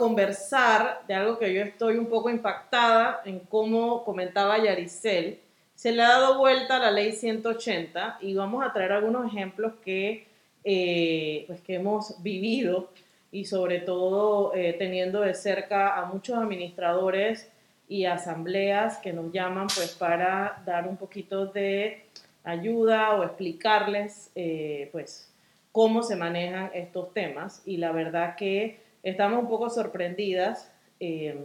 conversar de algo que yo estoy un poco impactada en cómo comentaba Yaricel. Se le ha dado vuelta a la ley 180 y vamos a traer algunos ejemplos que, eh, pues que hemos vivido y sobre todo eh, teniendo de cerca a muchos administradores y asambleas que nos llaman pues para dar un poquito de ayuda o explicarles eh, pues cómo se manejan estos temas y la verdad que estamos un poco sorprendidas. Eh,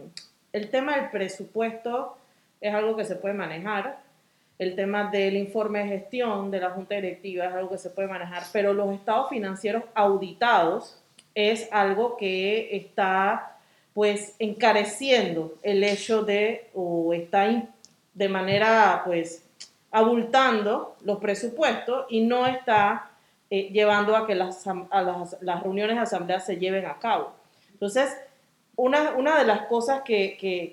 el tema del presupuesto es algo que se puede manejar, el tema del informe de gestión de la Junta Directiva es algo que se puede manejar, pero los estados financieros auditados es algo que está pues encareciendo el hecho de o está de manera pues abultando los presupuestos y no está eh, llevando a que las, las, reuniones de asamblea se lleven a cabo. Entonces, una, una de las cosas que, que,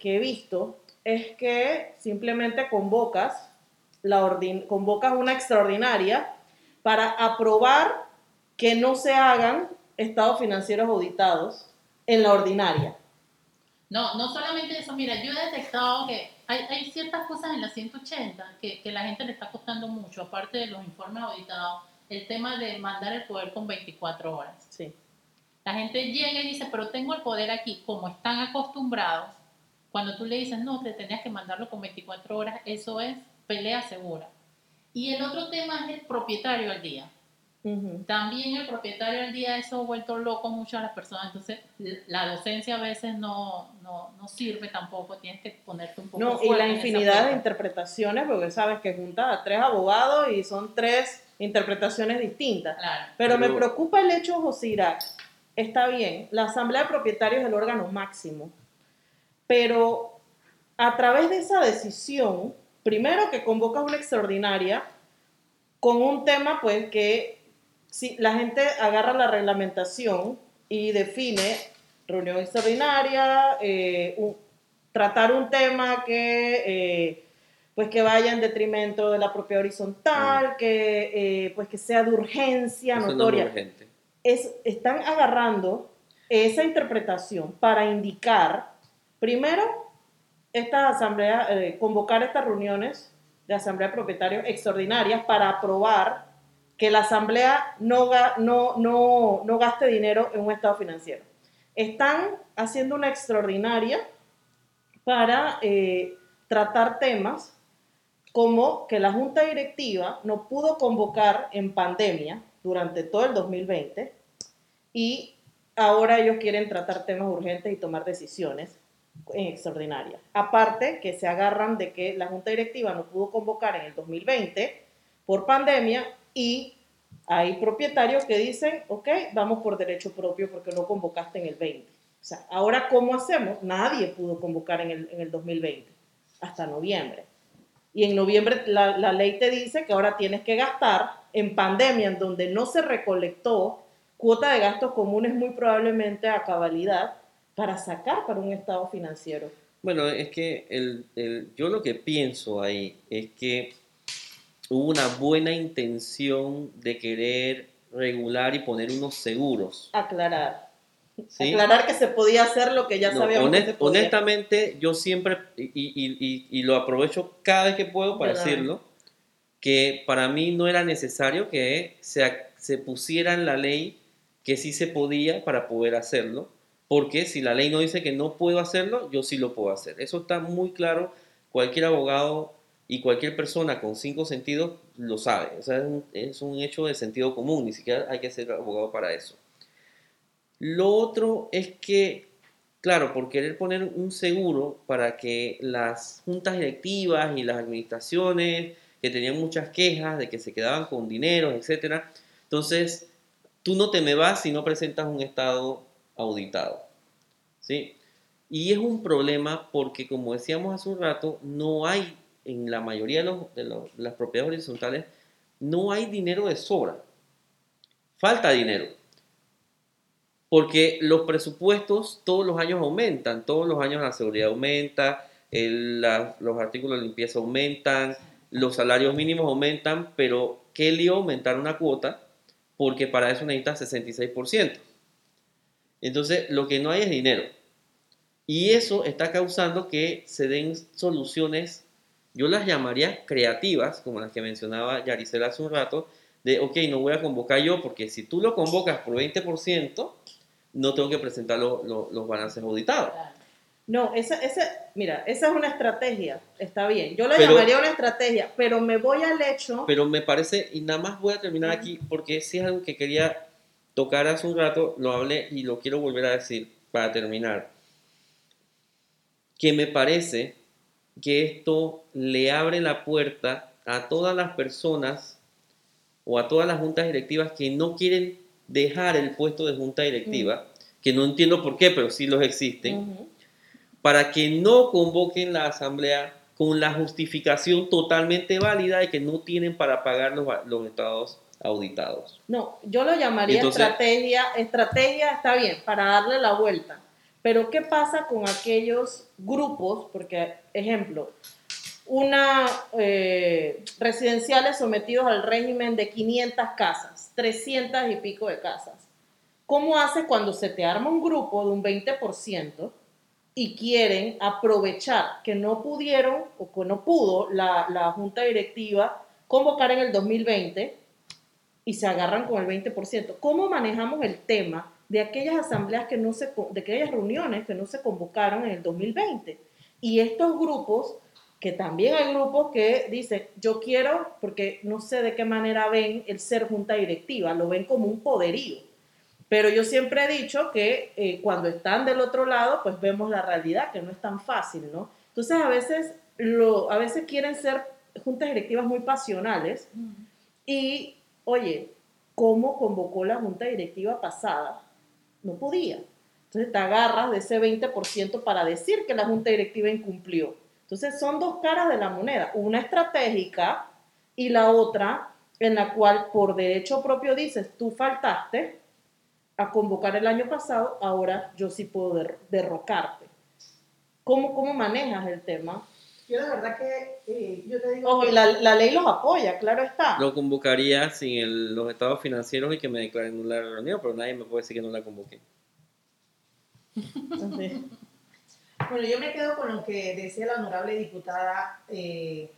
que, he visto es que simplemente convocas, la convocas una extraordinaria para aprobar que no se hagan estados financieros auditados en la ordinaria. No, no solamente eso, mira, yo he detectado que hay, hay ciertas cosas en la 180 que, que la gente le está costando mucho, aparte de los informes auditados el tema de mandar el poder con 24 horas. Sí. La gente llega y dice, pero tengo el poder aquí, como están acostumbrados, cuando tú le dices, no, te tenías que mandarlo con 24 horas, eso es pelea segura. Y el otro tema es el propietario al día. También el propietario al día, eso ha vuelto loco mucho a las personas. Entonces, la docencia a veces no, no, no sirve tampoco, tienes que ponerte un poco. No, y la infinidad de interpretaciones, porque sabes que juntas a tres abogados y son tres interpretaciones distintas. Pero, me preocupa el hecho, José está bien, la asamblea de propietarios es el órgano máximo, pero a través de esa decisión, primero que convocas una extraordinaria con un tema pues que si la gente agarra la reglamentación y define reunión extraordinaria, eh, tratar un tema que eh, pues que vaya en detrimento de la propia horizontal, mm. que, eh, pues que sea de urgencia notoria. Es, están agarrando esa interpretación para indicar, primero, eh, convocar estas reuniones de asamblea de propietarios extraordinarias para aprobar que la asamblea no, no, no, no gaste dinero en un estado financiero. Están haciendo una extraordinaria para eh, tratar temas como que la junta directiva no pudo convocar en pandemia durante todo el 2020 y ahora ellos quieren tratar temas urgentes y tomar decisiones en extraordinaria. Aparte que se agarran de que la junta directiva no pudo convocar en el 2020 por pandemia y hay propietarios que dicen, ok, vamos por derecho propio porque no convocaste en el 20. O sea, ahora ¿cómo hacemos? Nadie pudo convocar en el, en el 2020 hasta noviembre y en noviembre la, ley te dice que ahora tienes que gastar en pandemia, en donde no se recolectó cuota de gastos comunes muy probablemente a cabalidad para sacar para un estado financiero. Bueno, es que el, yo lo que pienso ahí es que hubo una buena intención de querer regular y poner unos seguros. Aclarar. Aclarar que se podía hacer lo que ya sabíamos. Honestamente, yo siempre, y, lo aprovecho cada vez que puedo para decirlo, que para mí no era necesario que se, se pusiera en la ley que sí se podía para poder hacerlo, porque si la ley no dice que no puedo hacerlo, yo sí lo puedo hacer. Eso está muy claro, cualquier abogado y cualquier persona con cinco sentidos lo sabe. O sea, es un, hecho de sentido común, ni siquiera hay que ser abogado para eso. Lo otro es que, claro, por querer poner un seguro para que las juntas directivas y las administraciones que tenían muchas quejas de que se quedaban con dinero, etcétera, entonces tú no te me vas si no presentas un estado auditado. ¿Sí? Y es un problema porque, como decíamos hace un rato, no hay, en la mayoría de, de las propiedades horizontales, no hay dinero de sobra. Falta dinero. Porque los presupuestos todos los años aumentan, todos los años la seguridad aumenta, los artículos de limpieza aumentan, los salarios mínimos aumentan, pero ¿qué lío aumentar una cuota? Porque para eso necesitas 66%. Entonces, lo que no hay es dinero. Y eso está causando que se den soluciones, yo las llamaría creativas, como las que mencionaba Yaricela hace un rato, de, ok, no voy a convocar yo, porque si tú lo convocas por 20%, no tengo que presentar los balances auditados. No, esa, esa, mira, esa es una estrategia, está bien. Yo la llamaría una estrategia, pero me voy al hecho. Pero me parece, y nada más voy a terminar aquí, porque si es algo que quería tocar hace un rato, lo hablé y lo quiero volver a decir para terminar. Que me parece que esto le abre la puerta a todas las personas o a todas las juntas directivas que no quieren dejar el puesto de junta directiva, que no entiendo por qué, pero sí los existen para que no convoquen la asamblea con la justificación totalmente válida de que no tienen para pagar los, los estados auditados. No, yo lo llamaría estrategia, estrategia está bien, para darle la vuelta. Pero ¿qué pasa con aquellos grupos? Porque, ejemplo, una eh, residenciales sometidos al régimen de 500 casas, 300 y pico de casas. ¿Cómo hace cuando se te arma un grupo de un 20%? Y quieren aprovechar que no pudieron o que no pudo la, la, junta directiva convocar en el 2020 y se agarran con el 20%. ¿Cómo manejamos el tema de aquellas asambleas que no se, de aquellas reuniones que no se convocaron en el 2020? Y estos grupos, que también hay grupos que dicen, yo quiero, porque no sé de qué manera ven el ser junta directiva, lo ven como un poderío pero yo siempre he dicho que eh, cuando están del otro lado, pues vemos la realidad, que no es tan fácil, ¿no? Entonces a veces, lo, a veces quieren ser juntas directivas muy pasionales y, oye, ¿cómo convocó la junta directiva pasada? No podía. Entonces te agarras de ese 20% para decir que la junta directiva incumplió. Entonces son dos caras de la moneda, una estratégica y la otra en la cual por derecho propio dices, tú faltaste, a convocar el año pasado, ahora yo sí puedo derrocarte. ¿Cómo, ¿Cómo manejas el tema? Yo la verdad que eh, yo te digo... Ojo, la, la, ley los apoya, claro está. Lo convocaría sin los estados financieros y que me declaren nula la reunión, pero nadie me puede decir que no la convoqué. bueno, yo me quedo con lo que decía la honorable diputada eh,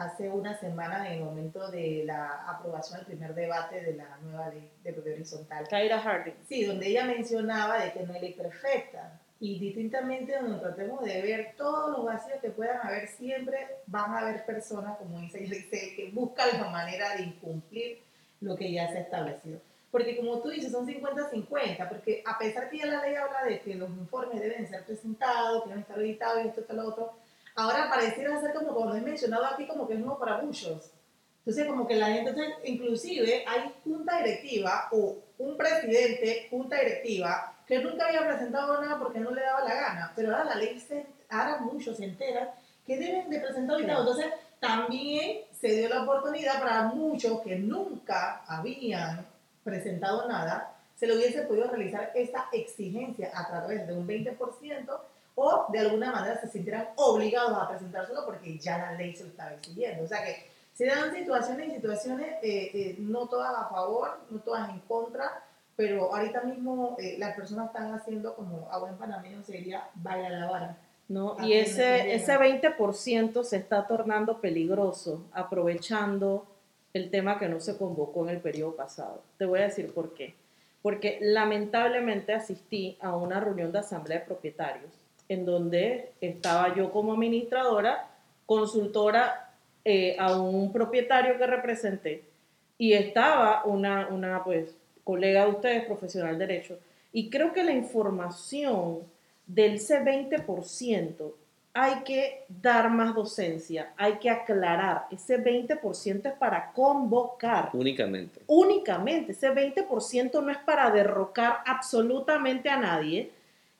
hace una semana en el momento de la aprobación del primer debate de la nueva ley de propiedad horizontal. Kyra Harding. Sí, donde ella mencionaba de que no hay ley perfecta y distintamente donde tratemos de ver todos los vacíos que puedan haber, siempre van a haber personas, como dice que buscan la manera de incumplir lo que ya se ha establecido. Porque como tú dices, son 50-50, porque a pesar que ya la ley habla de que los informes deben ser presentados, que deben estar editados y esto, esto, lo otro, ahora pareciera ser como cuando he mencionado aquí, como que es nuevo para muchos. Entonces, como que la gente, entonces, inclusive hay junta directiva o un presidente, junta directiva, que nunca había presentado nada porque no le daba la gana, pero ahora la ley, se, ahora muchos se enteran que deben de presentar ahorita. Entonces, también se dio la oportunidad para muchos que nunca habían presentado nada, se le hubiese podido realizar esta exigencia a través de un 20% o de alguna manera se sintieran obligados a presentárselo porque ya la ley se lo estaba exigiendo. O sea que se dan situaciones y situaciones, eh, eh, no todas a favor, no todas en contra, pero ahorita mismo eh, las personas están haciendo como a buen panameño sería vaya la vara. ¿no? Y ese, ese 20% se está tornando peligroso, aprovechando el tema que no se convocó en el periodo pasado. Te voy a decir por qué. Porque lamentablemente asistí a una reunión de asamblea de propietarios en donde estaba yo como administradora, consultora eh, a un propietario que representé y estaba una, una pues, colega de ustedes, profesional de derecho, y creo que la información del ese 20% hay que dar más docencia, hay que aclarar. Ese 20% es para convocar. Únicamente. Únicamente. Ese 20% no es para derrocar absolutamente a nadie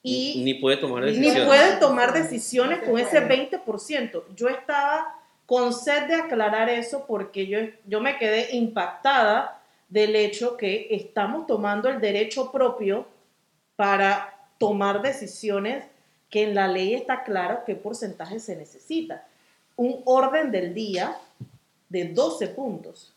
y ni puede tomar decisiones. Ni puede tomar decisiones con ese 20%. Yo estaba con sed de aclarar eso porque yo, yo me quedé impactada del hecho que estamos tomando el derecho propio para tomar decisiones que en la ley está claro qué porcentaje se necesita. Un orden del día de 12 puntos.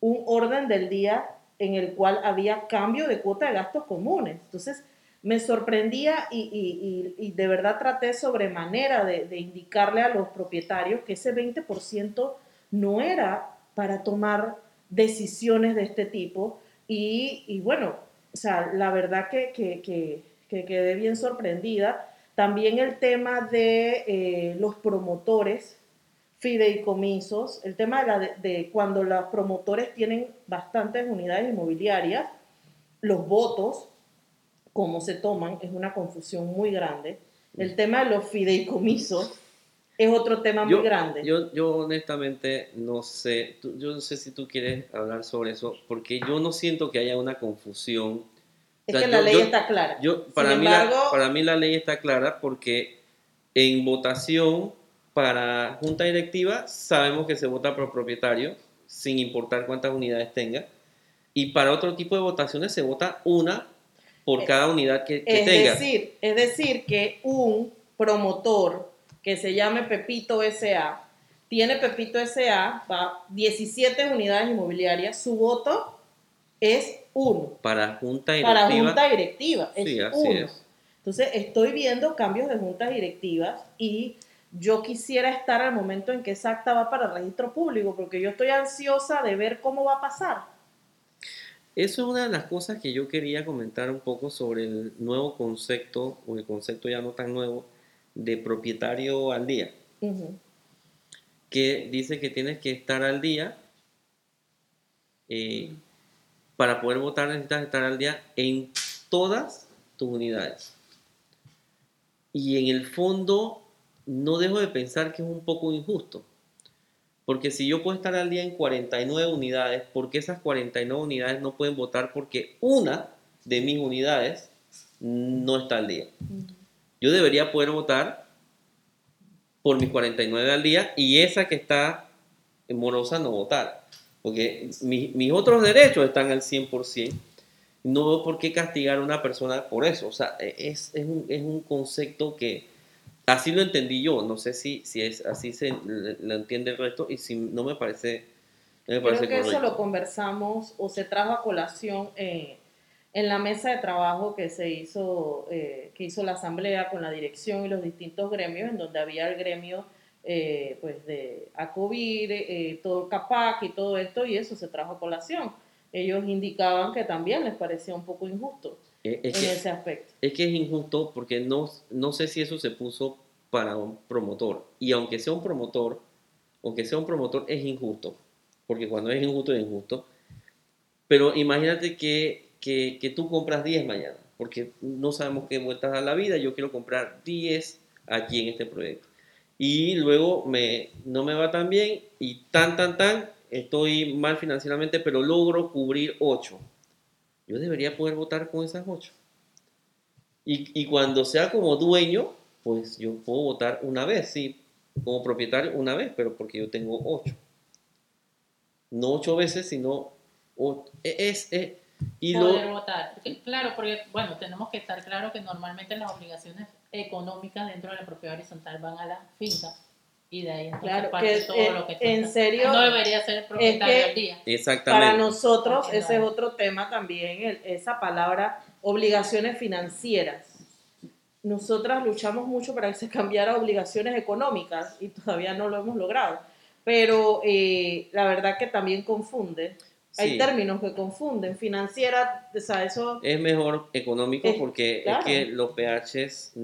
Un orden del día en el cual había cambio de cuota de gastos comunes. Entonces, me sorprendía y, de verdad traté sobremanera de, indicarle a los propietarios que ese 20% no era para tomar decisiones de este tipo. Y, bueno, o sea, la verdad que, que, quedé bien sorprendida. También el tema de eh, los promotores fideicomisos, el tema de, de, cuando los promotores tienen bastantes unidades inmobiliarias, los votos, cómo se toman, es una confusión muy grande. El tema de los fideicomisos es otro tema muy grande. Yo, yo honestamente no sé, yo no sé si tú quieres hablar sobre eso, porque yo no siento que haya una confusión. Es que la ley está clara. Yo, para, mí la, para mí la ley está clara porque en votación para junta directiva sabemos que se vota por propietario, sin importar cuántas unidades tenga. Y para otro tipo de votaciones se vota una por eh, cada unidad que, que es tenga. Decir, es decir, que un promotor que se llame Pepito SA, tiene Pepito SA, va 17 unidades inmobiliarias, su voto es uno. Para junta directiva. Para junta directiva, es sí, así Es. Entonces, estoy viendo cambios de juntas directivas y yo quisiera estar al momento en que esa acta va para el registro público, porque yo estoy ansiosa de ver cómo va a pasar. Eso es una de las cosas que yo quería comentar un poco sobre el nuevo concepto, o el concepto ya no tan nuevo, de propietario al día, que dice que tienes que estar al día. Eh, para poder votar necesitas estar al día en todas tus unidades. Y en el fondo no dejo de pensar que es un poco injusto. Porque si yo puedo estar al día en 49 unidades, ¿por qué esas 49 unidades no pueden votar? Porque una de mis unidades no está al día yo debería poder votar por mis 49 al día y esa que está morosa no votar. Porque mis otros derechos están al 100%. No veo por qué castigar a una persona por eso. O sea, es, es, un, es un, concepto que así lo entendí yo. No sé si, si es así se lo entiende el resto y si no me parece, me parece Creo que eso lo conversamos o se trajo a colación eh, en la mesa de trabajo que se hizo, eh, que hizo la asamblea con la dirección y los distintos gremios, en donde había el gremio eh, pues de ACOVIR, eh, todo CAPAC y todo esto, y eso se trajo a colación. Ellos indicaban que también les parecía un poco injusto en ese aspecto. Es que es injusto porque no, no sé si eso se puso para un promotor. Y aunque sea un promotor, aunque sea un promotor, es injusto. Porque cuando es injusto, es injusto. Pero imagínate que que, que tú compras 10 mañana, porque no sabemos qué vueltas a la vida, yo quiero comprar 10 aquí en este proyecto. Y luego me, no me va tan bien y tan, tan, tan, estoy mal financieramente, pero logro cubrir 8. Yo debería poder votar con esas 8. Y, y cuando sea como dueño, pues yo puedo votar una vez, sí, como propietario una vez, pero porque yo tengo 8. No 8 veces, sino... Es, es, y poder votar. claro, porque bueno, tenemos que estar claro que normalmente las obligaciones económicas dentro de la propiedad horizontal van a la finca y de ahí entonces claro, parte todo lo que en serio no debería ser propietario al día. Exactamente. Para nosotros ese es otro tema también, esa palabra obligaciones financieras. Nosotras luchamos mucho para que se cambiara a obligaciones económicas y todavía no lo hemos logrado. Pero eh, la verdad que también confunde hay términos que confunden. Financiera, o sea, eso... Es mejor económico porque es que los PHs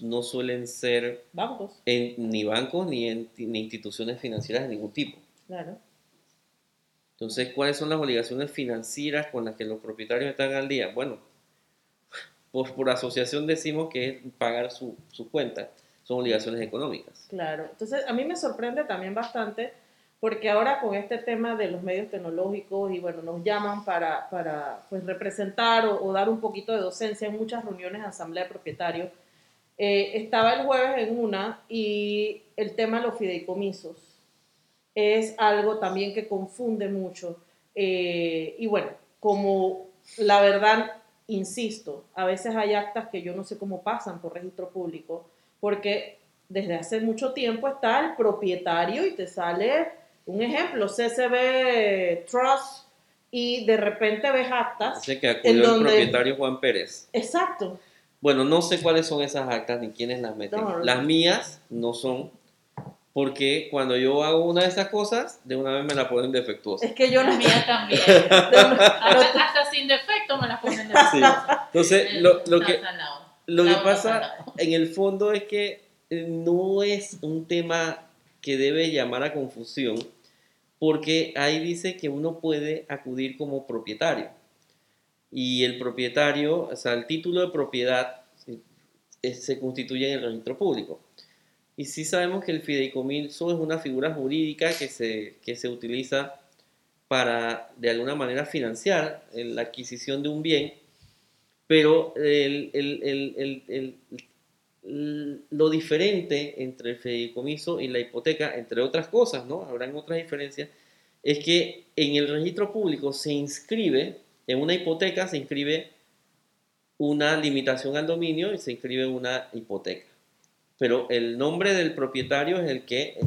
no suelen ser... Bancos. ni bancos ni, en, ni instituciones financieras de ningún tipo. Claro. Entonces, ¿cuáles son las obligaciones financieras con las que los propietarios están al día? Bueno, pues por asociación decimos que es pagar su, su cuenta. Son obligaciones económicas. Claro. Entonces, a mí me sorprende también bastante porque ahora con este tema de los medios tecnológicos y bueno, nos llaman para, para pues, representar o, dar un poquito de docencia en muchas reuniones de asamblea de propietarios. Eh, estaba el jueves en una y el tema de los fideicomisos es algo también que confunde mucho. Eh, y bueno, como la verdad, insisto, a veces hay actas que yo no sé cómo pasan por registro público, porque desde hace mucho tiempo está el propietario y te sale un ejemplo, CCB Trust y de repente ves actas. Dice que acudió el propietario Juan Pérez. Exacto. Bueno, no sé cuáles son esas actas ni quiénes las meten. Las mías no son, porque cuando yo hago una de esas cosas, de una vez me la ponen defectuosa. Es que yo las mías también. hasta, sin defecto me las ponen defectuosa. Entonces, lo, lo que, lo que pasa en el fondo es que eh, no es un tema que debe llamar a confusión, porque ahí dice que uno puede acudir como propietario. Y el propietario, o sea, el título de propiedad se constituye en el registro público. Y sí sabemos que el fideicomiso es una figura jurídica que se, que se utiliza para, de alguna manera, financiar la adquisición de un bien, pero lo diferente entre el fideicomiso y la hipoteca, entre otras cosas, ¿no? Habrán otras diferencias, es que en el registro público se inscribe, en una hipoteca se inscribe una limitación al dominio y se inscribe una hipoteca pero el nombre del propietario es el que,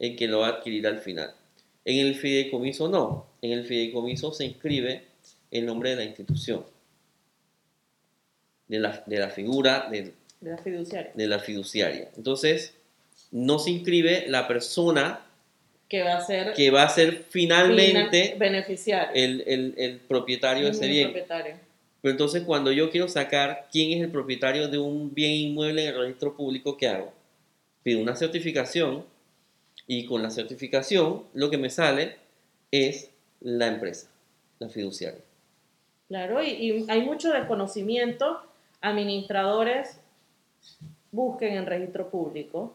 el que lo va a adquirir al final. En el fideicomiso no, en el fideicomiso se inscribe el nombre de la institución, de la, de la figura de, la fiduciaria. de la fiduciaria. Entonces, no se inscribe la persona que va a ser, que va a ser finalmente beneficiario. El, el, el propietario de ese bien. Propietario. Pero entonces cuando yo quiero sacar quién es el propietario de un bien inmueble en el registro público, ¿qué hago? Pido una certificación y con la certificación lo que me sale es la empresa, la fiduciaria. Claro, y, hay mucho desconocimiento. Administradores busquen en registro público,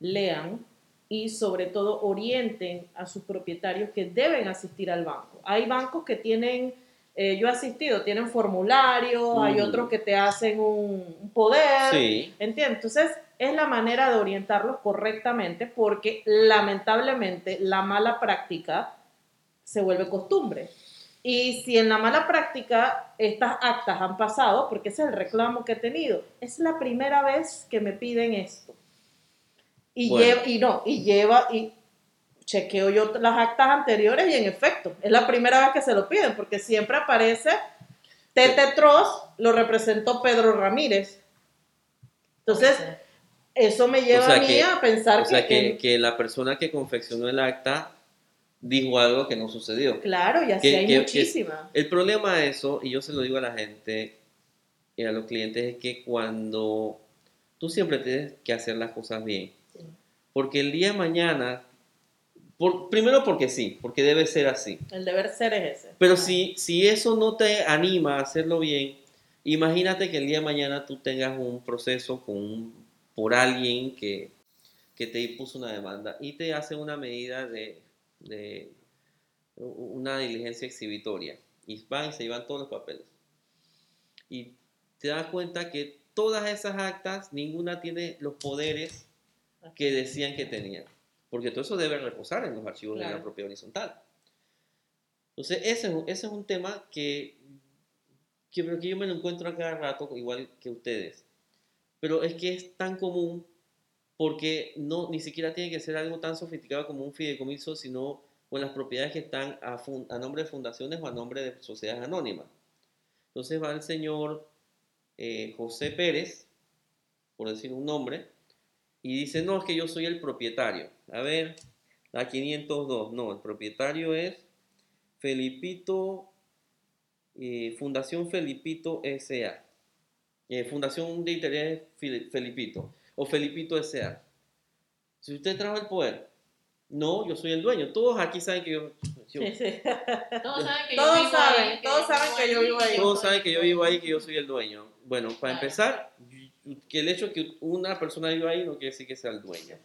lean y sobre todo orienten a sus propietarios que deben asistir al banco. Hay bancos que tienen eh, yo he asistido, tienen formularios, hay otros que te hacen un, poder, sí. ¿entiendes? Entonces, es la manera de orientarlos correctamente porque lamentablemente la mala práctica se vuelve costumbre. Y si en la mala práctica estas actas han pasado, porque ese es el reclamo que he tenido, es la primera vez que me piden esto. Y, lleva, y no, y lleva, y chequeo yo las actas anteriores y en efecto, es la primera vez que se lo piden, porque siempre aparece Tete Troz, lo representó Pedro Ramírez. Entonces, eso me lleva a mí a pensar o sea, que, que, la persona que confeccionó el acta dijo algo que no sucedió. Claro, y así hay muchísimas. El problema de eso, y yo se lo digo a la gente y a los clientes, es que cuando tú siempre tienes que hacer las cosas bien. Porque el día de mañana primero porque sí, porque debe ser así. El deber ser es ese. Pero si, si eso no te anima a hacerlo bien, imagínate que el día de mañana tú tengas un proceso con por alguien que, que te impuso una demanda y te hace una medida de, de una diligencia exhibitoria y van y se llevan todos los papeles. Y te das cuenta que todas esas actas, ninguna tiene los poderes que decían que tenían porque todo eso debe reposar en los archivos de la propiedad horizontal. Entonces, ese, ese es un tema que, que, que yo me lo encuentro a cada rato, igual que ustedes. Pero es que es tan común porque no, ni siquiera tiene que ser algo tan sofisticado como un fideicomiso, sino con las propiedades que están a, nombre de fundaciones o a nombre de sociedades anónimas. Entonces va el señor eh, José Pérez, por decir un nombre, y dice, no, es que yo soy el propietario. A ver, la 502, no, el propietario es Felipito, eh, Fundación Felipito S.A. Eh, Fundación de Interés Felipito, o Felipito S.A. Si usted trajo el poder, no, yo soy el dueño. Todos aquí saben que yo... sí, sí. Todos saben que yo vivo saben, ahí. Todos saben que yo vivo ahí. Todos saben que yo vivo ahí, que yo soy el dueño. Bueno, para empezar, que el hecho de que una persona viva ahí no quiere decir que sea el dueño.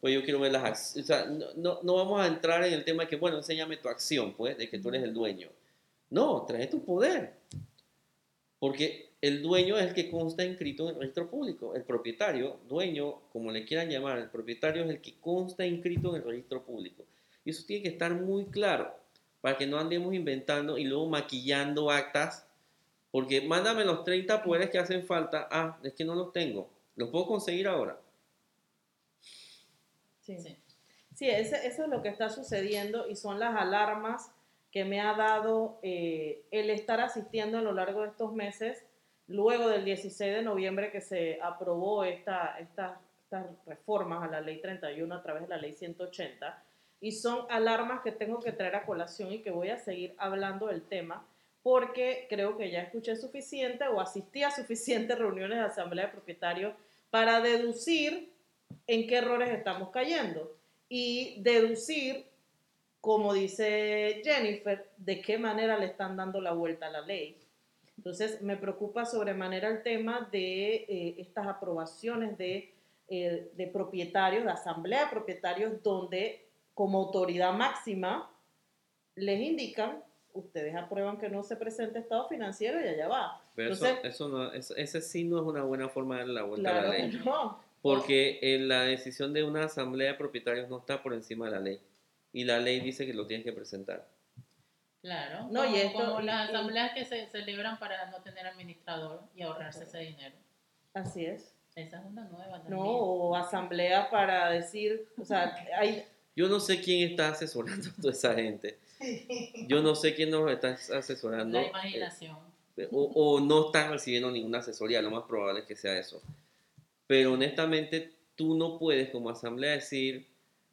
Pues yo quiero ver las acciones. O sea, no, no, vamos a entrar en el tema de que, bueno, enséñame tu acción, pues, de que tú eres el dueño. No, trae tu poder. Porque el dueño es el que consta inscrito en el registro público. El propietario, dueño, como le quieran llamar, el propietario es el que consta inscrito en el registro público. Y eso tiene que estar muy claro para que no andemos inventando y luego maquillando actas porque mándame los 30 poderes que hacen falta. Ah, es que no los tengo. ¿Los puedo conseguir ahora? Sí, sí. eso es lo que está sucediendo y son las alarmas que me ha dado eh, el estar asistiendo a lo largo de estos meses luego del 16 de noviembre que se aprobó esta, estas reformas a la ley 31 a través de la ley 180 y son alarmas que tengo que traer a colación y que voy a seguir hablando del tema porque creo que ya escuché suficiente o asistí a suficientes reuniones de asamblea de propietarios para deducir en qué errores estamos cayendo. Y deducir, como dice Jennifer, de qué manera le están dando la vuelta a la ley. Entonces, me preocupa sobremanera el tema de eh, estas aprobaciones de, eh, de propietarios, de asamblea de propietarios, donde como autoridad máxima les indican ustedes aprueban que no se presente estado financiero y allá va. Pero eso, no, ese sí no es una buena forma de darle la vuelta a la ley. Porque en la decisión de una asamblea de propietarios no está por encima de la ley. Y la ley dice que lo tienes que presentar. Claro. No, y esto, como las asambleas que se celebran para no tener administrador y ahorrarse ese dinero. Así es. Esa es una nueva. También. No, o asamblea para decir, o sea, hay... Yo no sé quién está asesorando a toda esa gente. Yo no sé quién nos está asesorando. La imaginación. Eh, o, no están recibiendo ninguna asesoría, lo más probable es que sea eso. Pero honestamente, tú no puedes como asamblea decir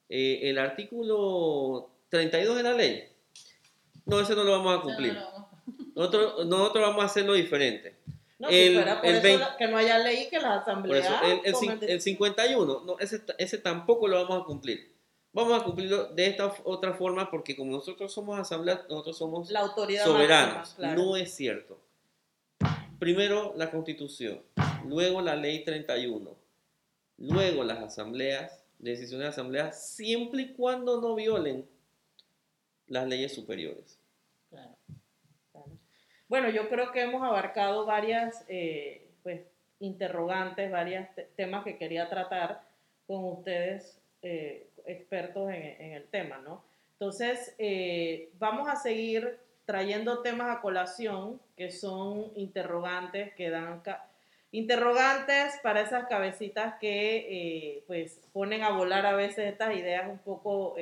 eh, el artículo 32 de la ley. No, ese no lo vamos a cumplir. Nosotros, nosotros vamos a hacerlo diferente. No, el, si fuera por eso que no haya ley que la asamblea. el, el, 51, no, ese, ese tampoco lo vamos a cumplir vamos a cumplirlo de esta otra forma porque como nosotros somos asamblea, nosotros somos la autoridad soberanos. No es cierto. Primero la constitución, luego la ley 31, luego las asambleas, decisiones de asamblea, siempre y cuando no violen las leyes superiores. Claro. Bueno, yo creo que hemos abarcado varias eh, pues, interrogantes, varios temas que quería tratar con ustedes eh, expertos en, el tema, ¿no? Entonces, eh, vamos a seguir trayendo temas a colación que son interrogantes, que dan interrogantes para esas cabecitas que eh, pues ponen a volar a veces estas ideas un poco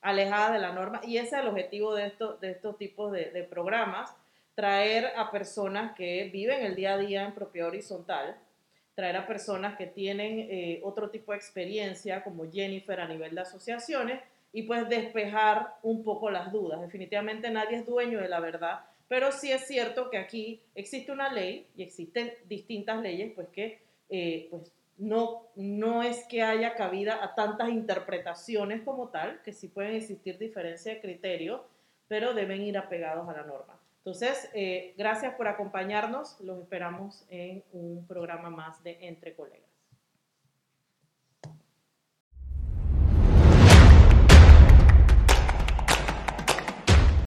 alejadas de la norma y ese es el objetivo de, esto, de estos tipos de, de programas, traer a personas que viven el día a día en propiedad horizontal, traer a personas que tienen eh, otro tipo de experiencia, como Jennifer a nivel de asociaciones, y pues despejar un poco las dudas. Definitivamente nadie es dueño de la verdad, pero sí es cierto que aquí existe una ley y existen distintas leyes, pues que eh, pues no, no es que haya cabida a tantas interpretaciones como tal, que sí pueden existir diferencias de criterio, pero deben ir apegados a la norma. Entonces, eh, gracias por acompañarnos. Los esperamos en un programa más de Entre Colegas.